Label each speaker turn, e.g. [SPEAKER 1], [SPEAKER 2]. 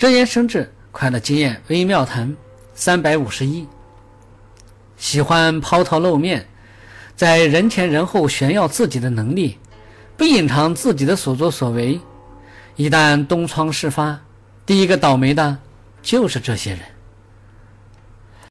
[SPEAKER 1] 真言生智快乐经验微妙谈三百五十一。喜欢抛头露面在人前人后炫耀自己的能力不隐藏自己的所作所为。一旦东窗事发第一个倒霉的就是这些人。